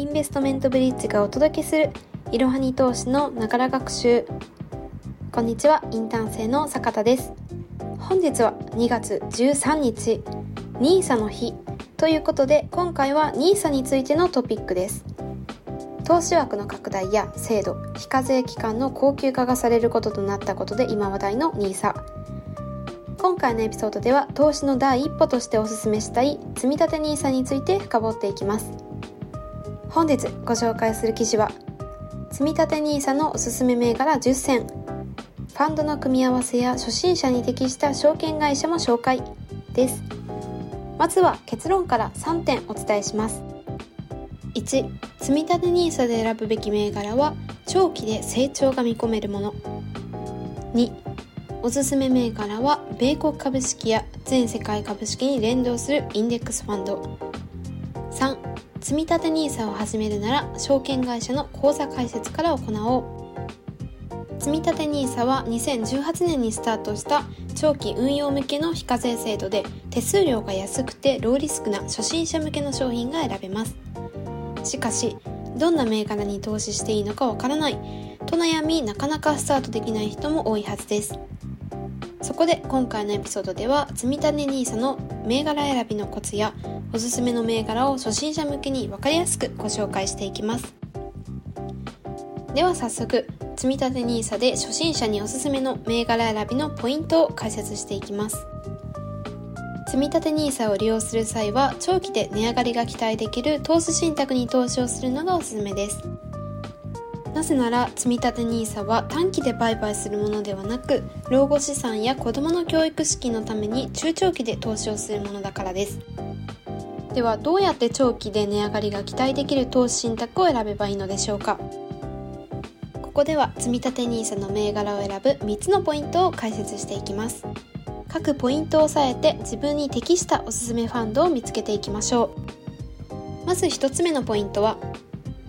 インベストメントブリッジがお届けするいろはに投資のながら学習。こんにちはインターン生の坂田です。本日は2月13日 NISA の日。ということで今回は NISA についてのトピックです。投資枠の拡大や制度非課税期間の高級化がされることとなったことで今話題の NISA 今回のエピソードでは投資の第一歩としておすすめしたい積立 NISA について深掘っていきます。本日ご紹介する記事は積立 NISA のおすすめ銘柄10選ファンドの組み合わせや初心者に適した証券会社も紹介。です。まずは結論から3点お伝えします。1積立 NISA で選ぶべき銘柄は長期で成長が見込めるもの。2おすすめ銘柄は米国株式や全世界株式に連動するインデックスファンド。3積立 NISA を始めるなら証券会社の口座開設から行おう。積立 NISA は2018年にスタートした長期運用向けの非課税制度で手数料が安くてローリスクな初心者向けの商品が選べます。しかしどんな銘柄に投資していいのかわからない。と悩みなかなかスタートできない人も多いはずです。そこで今回のエピソードでは積立 NISA の銘柄選びのコツやおすすめの銘柄を初心者向けに分かりやすくご紹介していきます。では早速積立 NISA で初心者におすすめの銘柄選びのポイントを解説していきます。積立 NISA を利用する際は長期で値上がりが期待できる投資信託に投資をするのがおすすめです。なぜなら積立 NISA は短期で売買するものではなく老後資産や子どもの教育資金のために中長期で投資をするものだからです。ではどうやって長期で値上がりが期待できる投資信託を選べばいいのでしょうか。ここでは積立 NISA の銘柄を選ぶ3つのポイントを解説していきます。各ポイントを押さえて自分に適したおすすめファンドを見つけていきましょう。まず1つ目のポイントは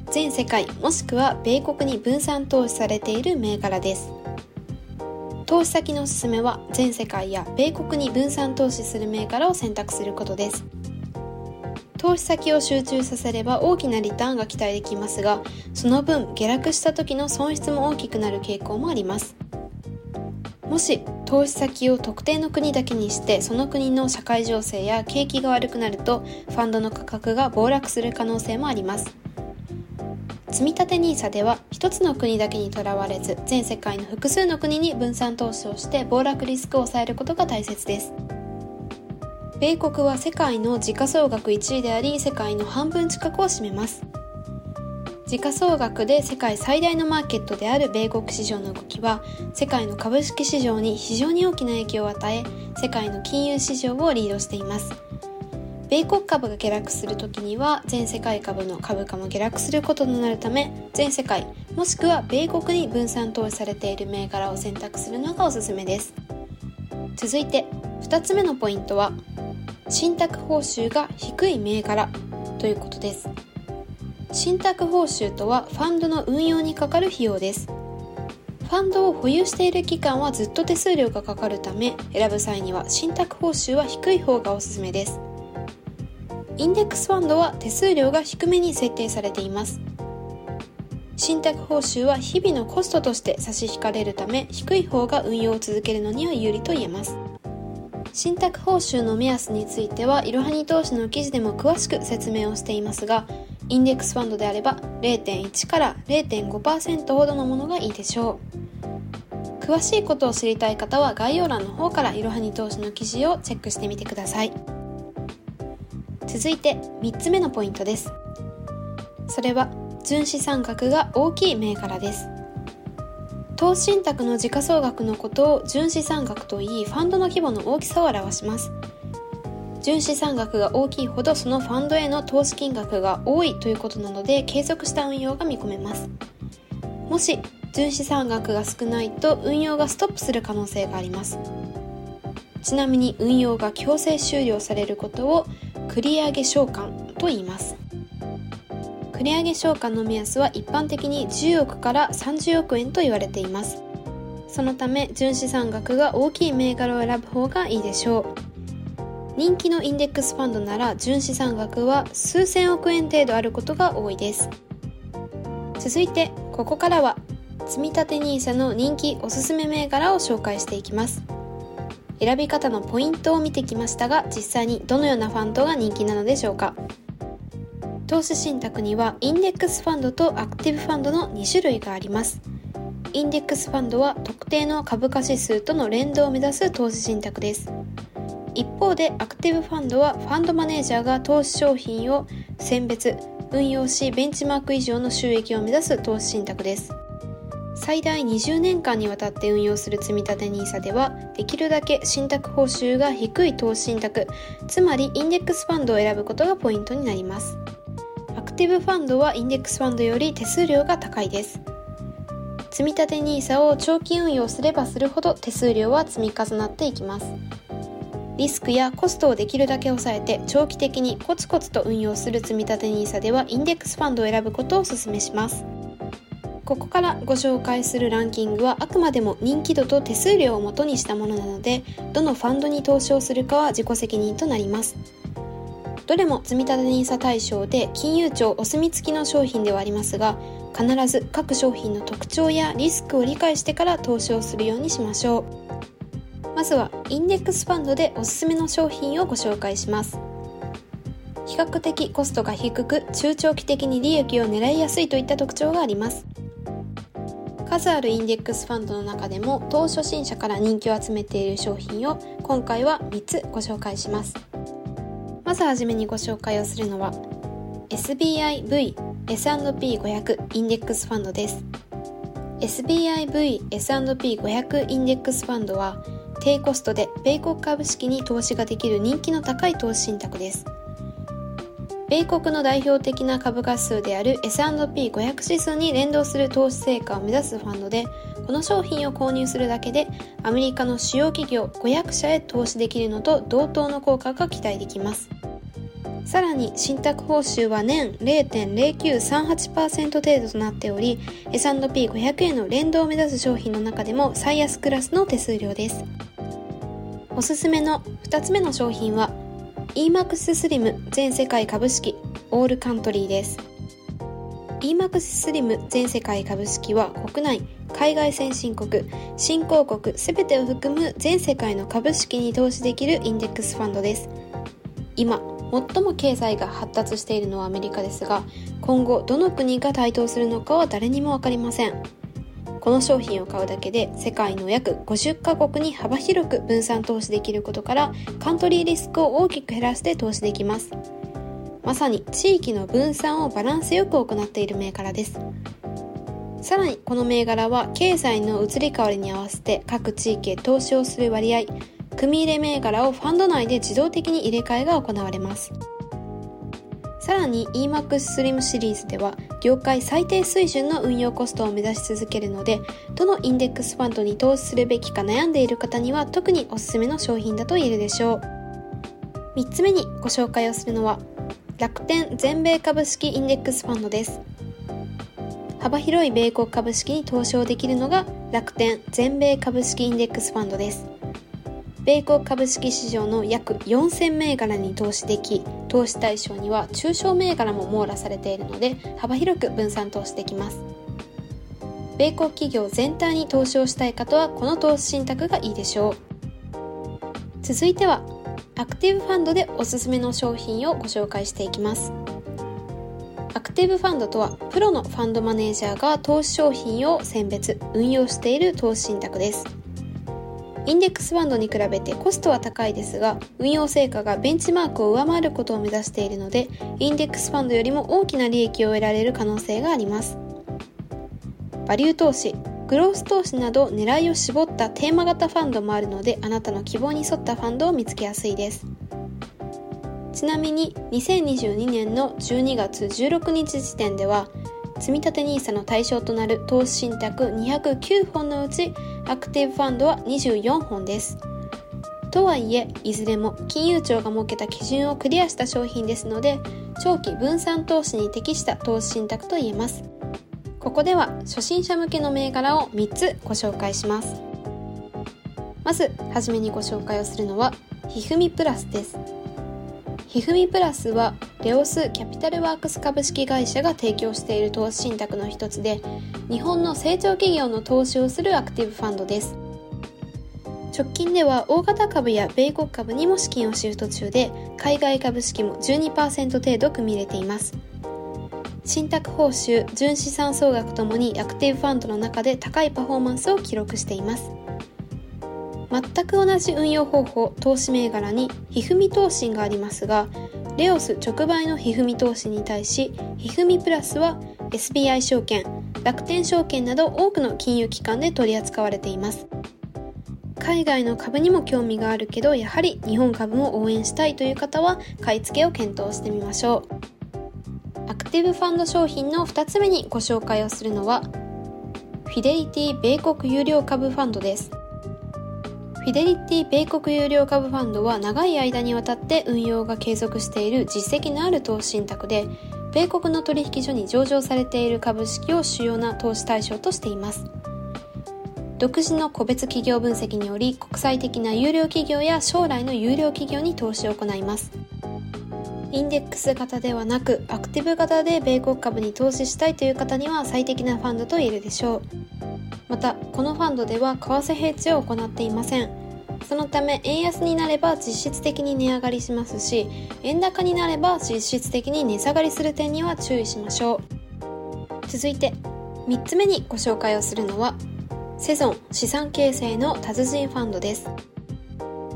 全世界もしくは米国に分散投資されている銘柄です。投資先のおすすめは全世界や米国に分散投資する銘柄を選択することです。投資先を集中させれば大きなリターンが期待できますがその分下落した時の損失も大きくなる傾向もあります。もし投資先を特定の国だけにしてその国の社会情勢や景気が悪くなるとファンドの価格が暴落する可能性もあります。積立 NISA では一つの国だけにとらわれず全世界の複数の国に分散投資をして暴落リスクを抑えることが大切です。米国は世界の時価総額1位であり世界の半分近くを占めます。時価総額で世界最大のマーケットである米国市場の動きは世界の株式市場に非常に大きな影響を与え世界の金融市場をリードしています。米国株が下落する時には全世界株の株価も下落することとなるため全世界もしくは米国に分散投資されている銘柄を選択するのがおすすめです。続いて2つ目のポイントは信託報酬が低い銘柄ということです。信託報酬とはファンドの運用にかかる費用です。ファンドを保有している期間はずっと手数料がかかるため選ぶ際には信託報酬は低い方がおすすめです。インデックスファンドは手数料が低めに設定されています。信託報酬は日々のコストとして差し引かれるため低い方が運用を続けるのには有利と言えます。信託報酬の目安についてはいろはに投資の記事でも詳しく説明をしていますがインデックスファンドであれば0.1から0.5%ほどのものがいいでしょう。詳しいことを知りたい方は概要欄の方からいろはに投資の記事をチェックしてみてください。続いて3つ目のポイントです。それは純資産額が大きい銘柄です。投資信託の時価総額のことを純資産額といいファンドの規模の大きさを表します。純資産額が大きいほどそのファンドへの投資金額が多いということなので継続した運用が見込めます。もし純資産額が少ないと運用がストップする可能性があります。ちなみに運用が強制終了されることを繰り上げ償還と言います。繰上償還の目安は一般的に10億から30億円と言われています。そのため純資産額が大きい銘柄を選ぶ方がいいでしょう。人気のインデックスファンドなら純資産額は数千億円程度あることが多いです。続いてここからは積立 NISA の人気おすすめ銘柄を紹介していきます。選び方のポイントを見てきましたが実際にどのようなファンドが人気なのでしょうか。投資信託にはインデックスファンドとアクティブファンドの2種類があります。インデックスファンドは特定の株価指数との連動を目指す投資信託です。一方でアクティブファンドはファンドマネージャーが投資商品を選別運用しベンチマーク以上の収益を目指す投資信託です。最大20年間にわたって運用する積立 NISA ではできるだけ信託報酬が低い投資信託つまりインデックスファンドを選ぶことがポイントになります。クティブファンドはインデックスファンドより手数料が高いです。積立 NISA を長期運用すればするほど手数料は積み重なっていきます。リスクやコストをできるだけ抑えて長期的にコツコツと運用する積立 NISA ではインデックスファンドを選ぶことをお勧めします。ここからご紹介するランキングはあくまでも人気度と手数料をもとにしたものなのでどのファンドに投資をするかは自己責任となります。どれも積立 NISA 対象で金融庁お墨付きの商品ではありますが必ず各商品の特徴やリスクを理解してから投資をするようにしましょう。まずはインデックスファンドでおすすめの商品をご紹介します。比較的コストが低く中長期的に利益を狙いやすいといった特徴があります。数あるインデックスファンドの中でも投初心者から人気を集めている商品を今回は3つご紹介します。まずはじめにご紹介をするのは SBIV S&P500 インデックスファンドです。SBIV S&P500 インデックスファンドは低コストで米国株式に投資ができる人気の高い投資信託です。米国の代表的な株価数である S&P500 指数に連動する投資成果を目指すファンドでこの商品を購入するだけでアメリカの主要企業500社へ投資できるのと同等の効果が期待できます。さらに信託報酬は年0.0938%程度となっており S&P500 への連動を目指す商品の中でも最安クラスの手数料です。おすすめの2つ目の商品は EMAX スリム全世界株式オールカントリーです。EMAX スリム全世界株式は国内海外先進国新興国すべてを含む全世界の株式に投資できるインデックスファンドです。今最も経済が発達しているのはアメリカですが今後どの国が台頭するのかは誰にも分かりません。この商品を買うだけで世界の約50カ国に幅広く分散投資できることからカントリーリスクを大きく減らして投資できます。まさに地域の分散をバランスよく行っている銘柄です。さらにこの銘柄は経済の移り変わりに合わせて各地域へ投資をする割合組入れ銘柄をファンド内で自動的に入れ替えが行われます。さらに EMAX Slim シリーズでは業界最低水準の運用コストを目指し続けるのでどのインデックスファンドに投資するべきか悩んでいる方には特におすすめの商品だと言えるでしょう。3つ目にご紹介をするのは楽天全米株式インデックスファンドです。幅広い米国株式に投資をできるのが楽天全米株式インデックスファンドです。米国株式市場の約4000銘柄に投資でき投資対象には中小銘柄も網羅されているので幅広く分散投資できます。米国企業全体に投資をしたい方はこの投資信託がいいでしょう。続いてはアクティブファンドでおすすめの商品をご紹介していきます。アクティブファンドとはプロのファンドマネージャーが投資商品を選別運用している投資信託です。インデックスファンドに比べてコストは高いですが運用成果がベンチマークを上回ることを目指しているのでインデックスファンドよりも大きな利益を得られる可能性があります。バリュー投資グロース投資など狙いを絞ったテーマ型ファンドもあるのであなたの希望に沿ったファンドを見つけやすいです。ちなみに2022年の12月16日時点では積立 NISA の対象となる投資信託209本のうちアクティブファンドは24本です。とはいえ、いずれも金融庁が設けた基準をクリアした商品ですので、長期分散投資に適した投資信託と言えます。ここでは初心者向けの銘柄を3つご紹介します。まず、はじめにご紹介をするのは、ひふみプラスですひふみプラスはレオスキャピタルワークス株式会社が提供している投資信託の一つで日本の成長企業の投資をするアクティブファンドです。直近では大型株や米国株にも資金をシフト中で海外株式も12%程度組み入れています。信託報酬純資産総額ともにアクティブファンドの中で高いパフォーマンスを記録しています。全く同じ運用方法投資銘柄にひふみ投信がありますがレオス直売のひふみ投資に対しひふみプラスは SBI 証券楽天証券など多くの金融機関で取り扱われています。海外の株にも興味があるけどやはり日本株も応援したいという方は買い付けを検討してみましょう。アクティブファンド商品の2つ目にご紹介をするのはフィデリティ米国有料株ファンドです。フィデリティ米国有料株ファンドは長い間にわたって運用が継続している実績のある投資信託で米国の取引所に上場されている株式を主要な投資対象としています。独自の個別企業分析により国際的な有料企業や将来の有料企業に投資を行います。インデックス型ではなくアクティブ型で米国株に投資したいという方には最適なファンドと言えるでしょう。またこのファンドでは為替ヘッジを行っていません。そのため円安になれば実質的に値上がりしますし円高になれば実質的に値下がりする点には注意しましょう。続いて3つ目にご紹介をするのはセゾン資産形成の達人ファンドです。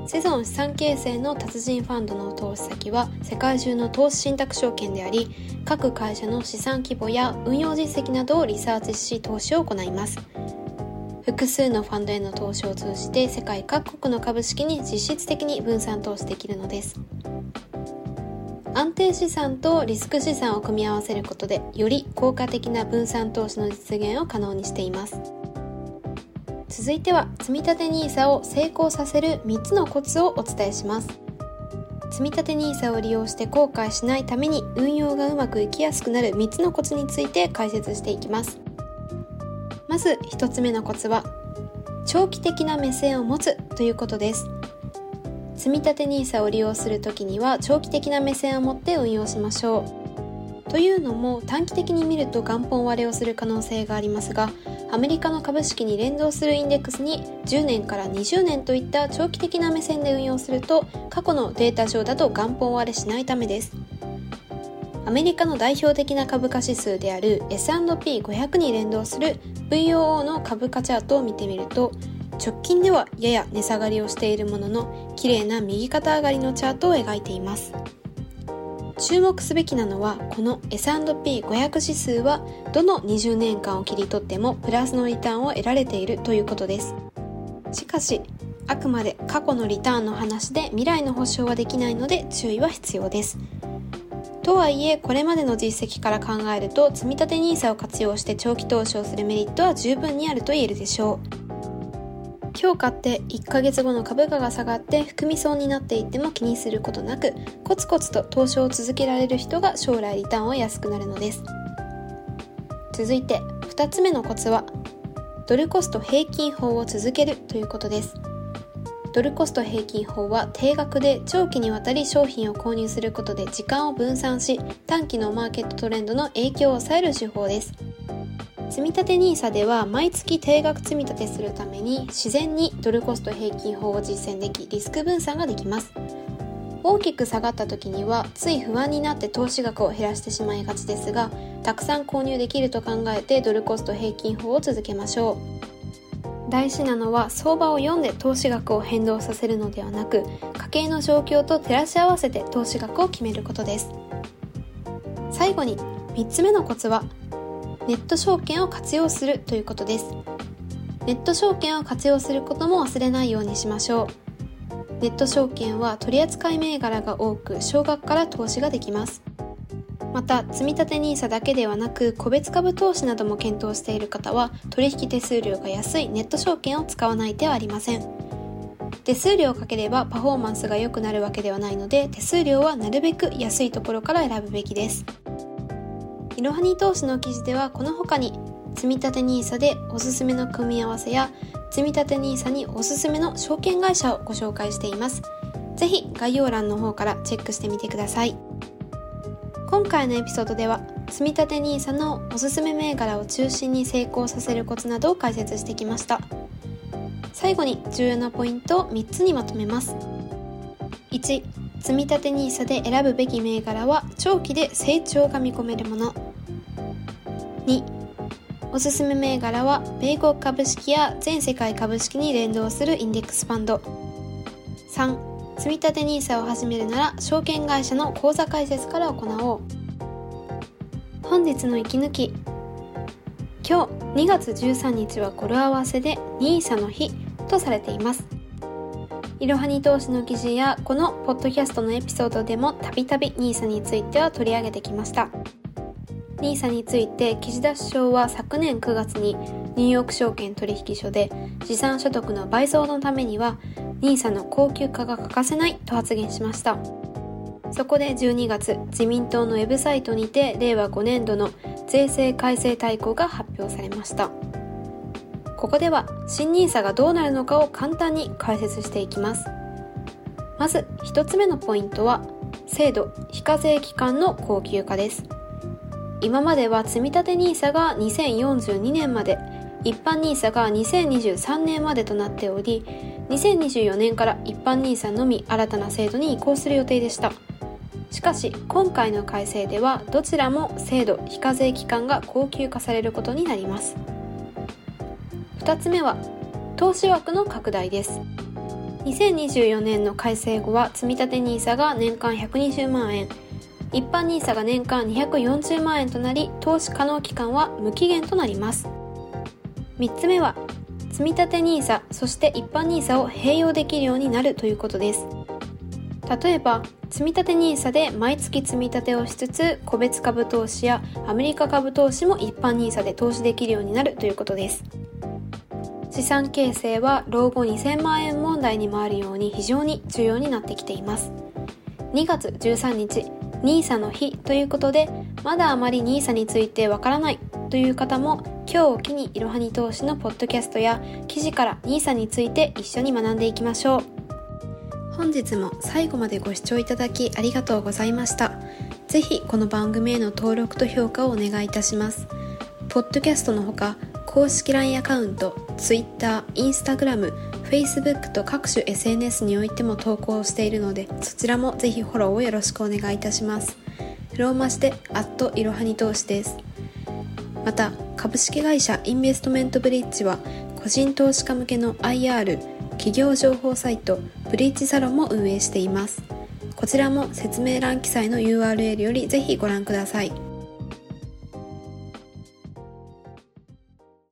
セゾン資産形成の達人ファンドの投資先は世界中の投資信託証券であり各会社の資産規模や運用実績などをリサーチし投資を行います。複数のファンドへの投資を通じて世界各国の株式に実質的に分散投資できるのです。安定資産とリスク資産を組み合わせることでより効果的な分散投資の実現を可能にしています。続いては積立 NISA を成功させる3つのコツをお伝えします。積立 NISA を利用して後悔しないために運用がうまくいきやすくなる3つのコツについて解説していきます。まず1つ目のコツは長期的な目線を持つということです。積立 NISA を利用するときには長期的な目線を持って運用しましょう。というのも短期的に見ると元本割れをする可能性がありますがアメリカの株式に連動するインデックスに10年から20年といった長期的な目線で運用すると過去のデータ上だと元本割れしないためです。アメリカの代表的な株価指数である S&P500 に連動する VOO の株価チャートを見てみると直近ではやや値下がりをしているものの綺麗な右肩上がりのチャートを描いています。注目すべきなのはこの S&P500 指数はどの20年間を切り取ってもプラスのリターンを得られているということです。しかしあくまで過去のリターンの話で未来の保証はできないので注意は必要です。とはいえこれまでの実績から考えると積立 NISA を活用して長期投資をするメリットは十分にあると言えるでしょう。今日買って1ヶ月後の株価が下がって含み損になっていっても気にすることなくコツコツと投資を続けられる人が将来リターンは安くなるのです。続いて2つ目のコツはドルコスト平均法を続けるということです。ドルコスト平均法は定額で長期にわたり商品を購入することで時間を分散し短期のマーケットトレンドの影響を抑える手法です。積立 NISA では毎月定額積み立てするために自然にドルコスト平均法を実践できリスク分散ができます。大きく下がった時にはつい不安になって投資額を減らしてしまいがちですがたくさん購入できると考えてドルコスト平均法を続けましょう。大事なのは相場を読んで投資額を変動させるのではなく家計の状況と照らし合わせて投資額を決めることです。最後に3つ目のコツはネット証券を活用するということです。ネット証券を活用することも忘れないようにしましょう。ネット証券は取扱い銘柄が多く少額から投資ができます。また積立 NISA だけではなく個別株投資なども検討している方は取引手数料が安いネット証券を使わない手はありません。手数料をかければパフォーマンスが良くなるわけではないので手数料はなるべく安いところから選ぶべきです。いろはに投資の記事ではこの他に積立 NISA でおすすめの組み合わせや積立 NISA におすすめの証券会社をご紹介しています。ぜひ概要欄の方からチェックしてみてください。今回のエピソードでは積立 NISA のおすすめ銘柄を中心に成功させるコツなどを解説してきました。最後に重要なポイントを3つにまとめます。1積立 NISA で選ぶべき銘柄は長期で成長が見込めるもの。2おすすめ銘柄は米国株式や全世界株式に連動するインデックスファンド。3積立 NISA を始めるなら証券会社の口座開設から行おう。本日の息抜き。今日2月13日は語呂合わせで NISA の日とされています。いろはに投資の記事やこのポッドキャストのエピソードでもたびたび NISA については取り上げてきました。NISA について岸田首相は昨年9月にニューヨーク証券取引所で資産所得の倍増のためには NISA の高級化が欠かせないと発言しました。そこで12月自民党のウェブサイトにて令和5年度の税制改正大綱が発表されました。ここでは新 NISA がどうなるのかを簡単に解説していきます。まず1つ目のポイントは制度非課税期間の高級化です。今までは積立 NISA が2042年まで一般 NISA が2023年までとなっており2024年から一般 NISA のみ新たな制度に移行する予定でした。しかし今回の改正ではどちらも制度非課税期間が恒久化されることになります。2つ目は投資枠の拡大です。2024年の改正後は積立 NISA が年間120万円一般 NISA が年間240万円となり投資可能期間は無期限となります。3つ目は積立 NISA そして一般 NISA を併用できるようになるということです。例えば積立 NISA で毎月積み立てをしつつ個別株投資やアメリカ株投資も一般 NISA で投資できるようになるということです。資産形成は老後2000万円問題に回るように非常に重要になってきています。2月13日 NISA の日ということでまだあまり NISA についてわからないという方も今日を機にいろはに投資のポッドキャストや記事から NISA について一緒に学んでいきましょう。本日も最後までご視聴いただきありがとうございました。ぜひこの番組への登録と評価をお願いいたします。ポッドキャストのほか公式 LINE アカウント Twitter、Instagram、Facebook と各種 SNS においても投稿しているのでそちらもぜひフォローをよろしくお願いいたします。ローマ字でアットいろはに投資です。また株式会社インベストメントブリッジは個人投資家向けの IR 企業情報サイトブリッジサロンも運営しています。こちらも説明欄記載の URL よりぜひご覧ください。